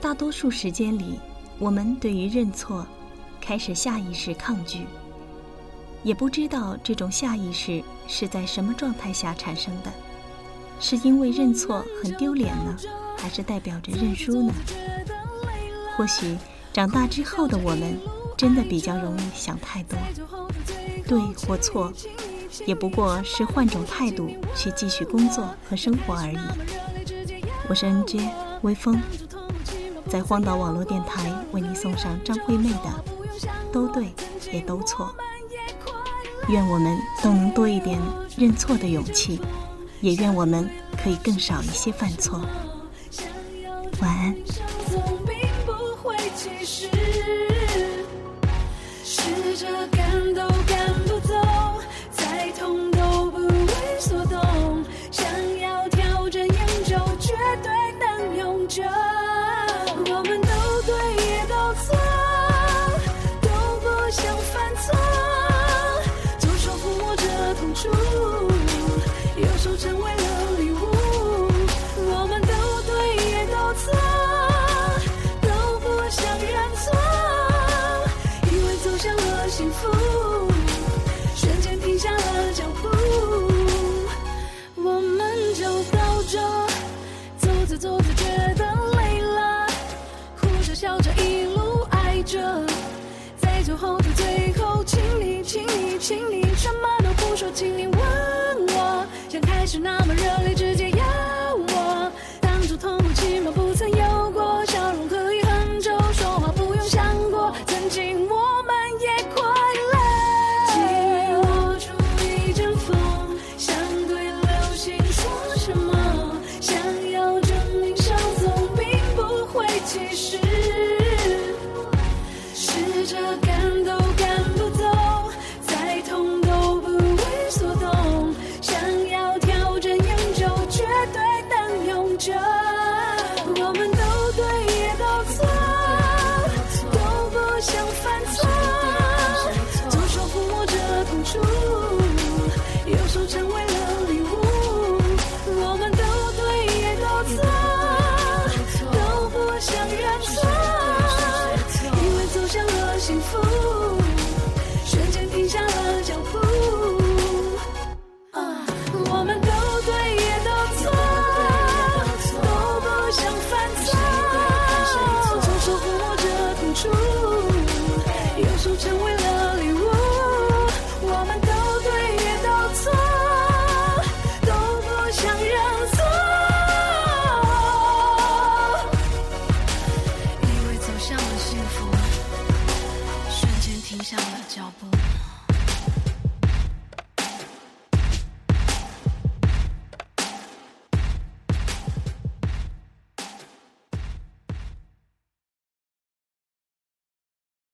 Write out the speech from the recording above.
大多数时间里，我们对于认错开始下意识抗拒，也不知道这种下意识是在什么状态下产生的，是因为认错很丢脸呢，还是代表着认输呢？或许长大之后的我们，真的比较容易想太多，对或错，也不过是换种态度去继续工作和生活而已。我是 N J 微风，在荒岛网络电台为你送上张惠妹的《都对也都错》，愿我们都能多一点认错的勇气，也愿我们可以更少一些犯错。晚安。幸福，瞬间停下了脚步，我们就走着，走着走着觉得累了，哭着笑着一路爱着，在最后的最后，请你请你请你什么都不说，请你吻我，像开始那么热烈。停